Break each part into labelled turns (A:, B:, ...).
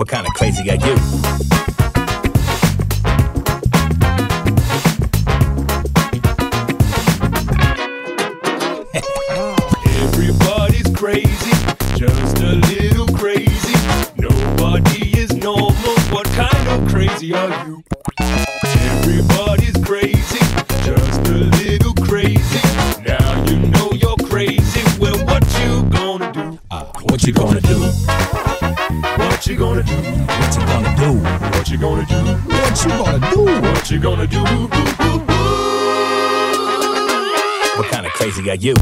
A: What kind of crazy are you?
B: Everybody's crazy, just a little crazy. Nobody is normal. What kind of crazy are you? Everybody's crazy, just a little crazy. Now you know you're crazy. Well, what you gon' do?
A: Uh, what you gonna do?
B: What you gonna do?
A: What you gonna do?
B: What you gonna do?
A: What you gonna do?
B: What you gonna do?
A: What kind of crazy are you?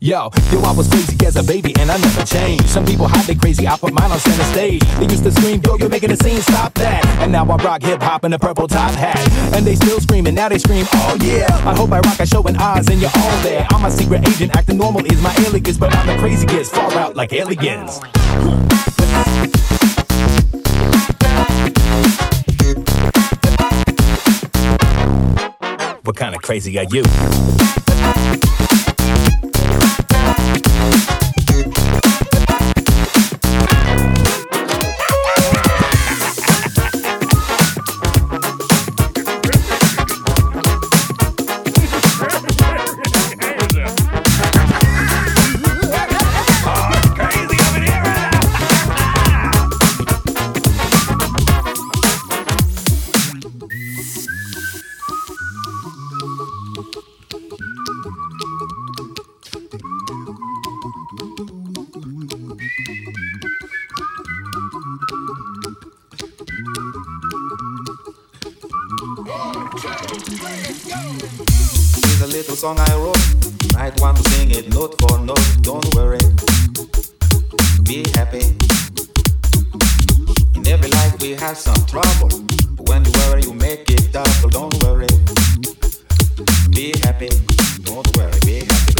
A: Yo, yo, I was crazy as a baby and I never changed. Some people hide they crazy, I put mine on center stage. They used to scream, yo, you're making a scene, stop that. And now I rock hip hop in a purple top hat. And they still screaming, now they scream, oh yeah. I hope I rock a show in Oz and you're all there. I'm a secret agent, acting normal is my alias, but I'm the crazy kids, far out like aliens. What kind of crazy are you?
C: Here's a little song I wrote. Might want to sing it note for note. Don't worry. Be happy. In every life we have some trouble. But when you worry, you make it double. Don't worry. Be happy. Don't worry. Be happy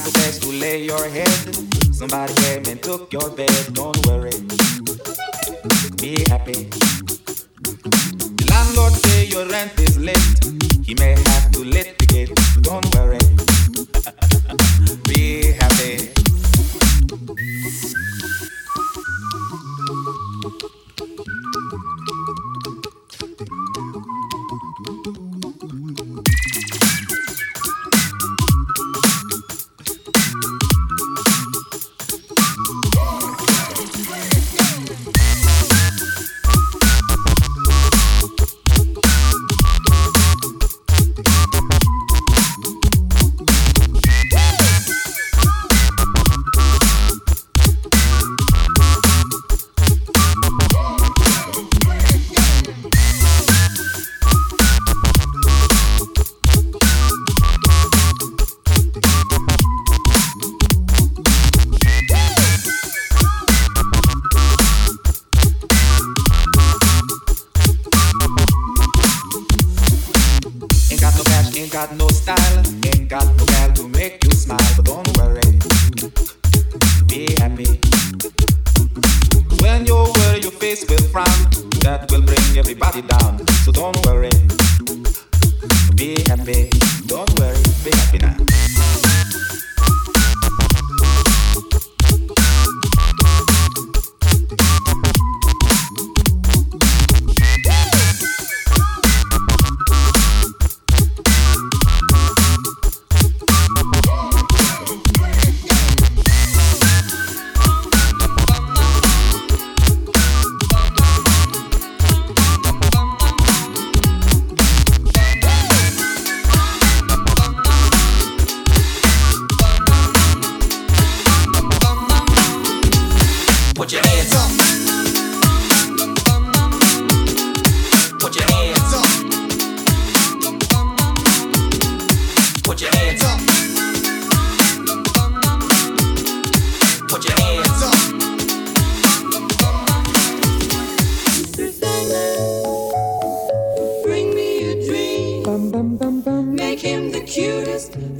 C: place to lay your head. Somebody came and took your bed. Don't worry. Be happy. The landlord say your rent is late. He may have to litigate. Don't worry. Be happy. Got no style, ain't got no gal to make you smile. But don't worry, be happy. When you worry, your face will frown. That will bring everybody down. So don't worry,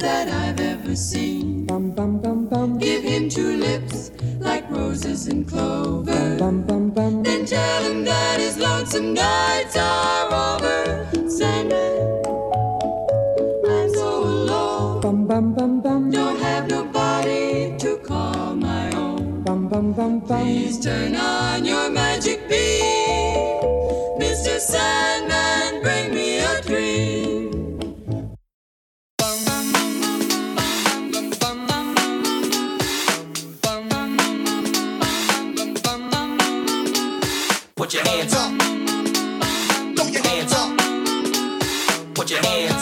D: that I've ever seen. your.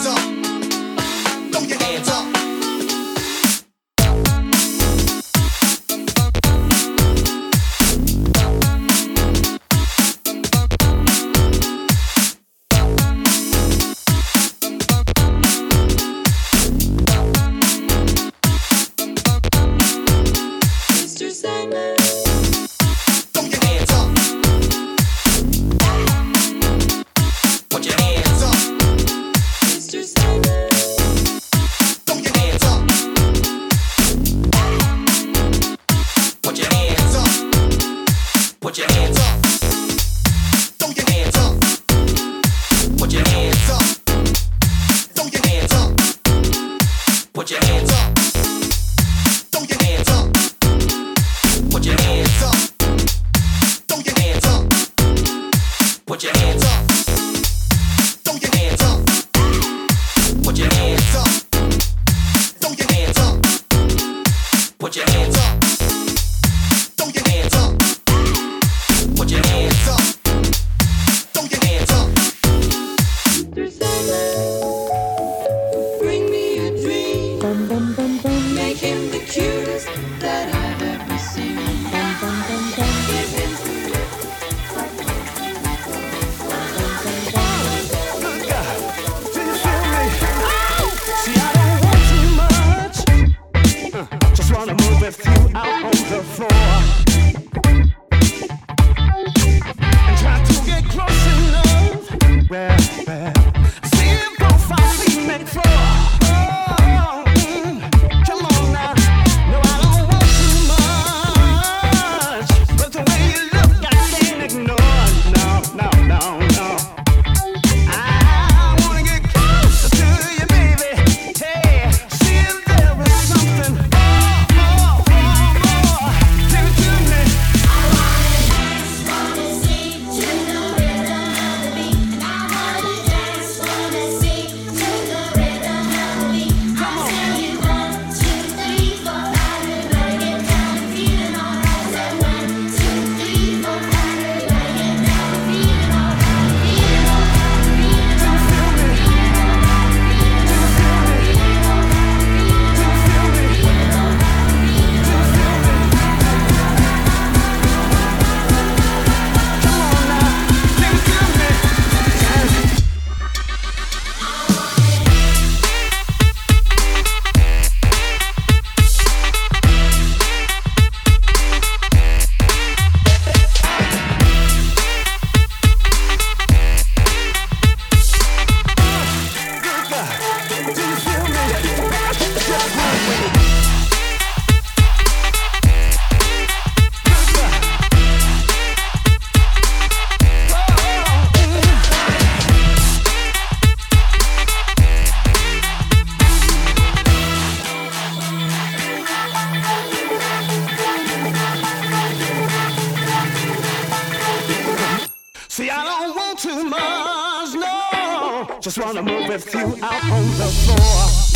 E: Just wanna move with you out on the floor.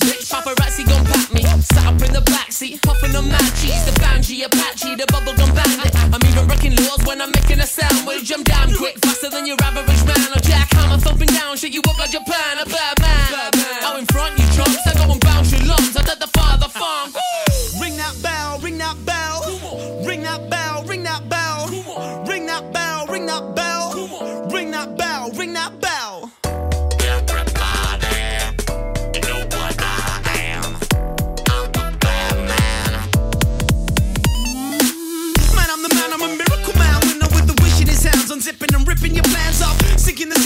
F: bitch. Paparazzi gon'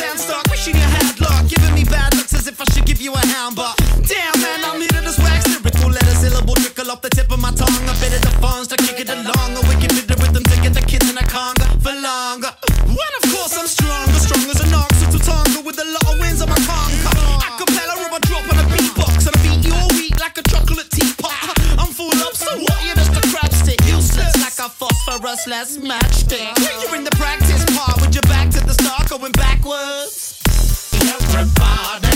E: sound stark, wishing you had luck. Giving me bad looks as if I should give you a hound, but everybody.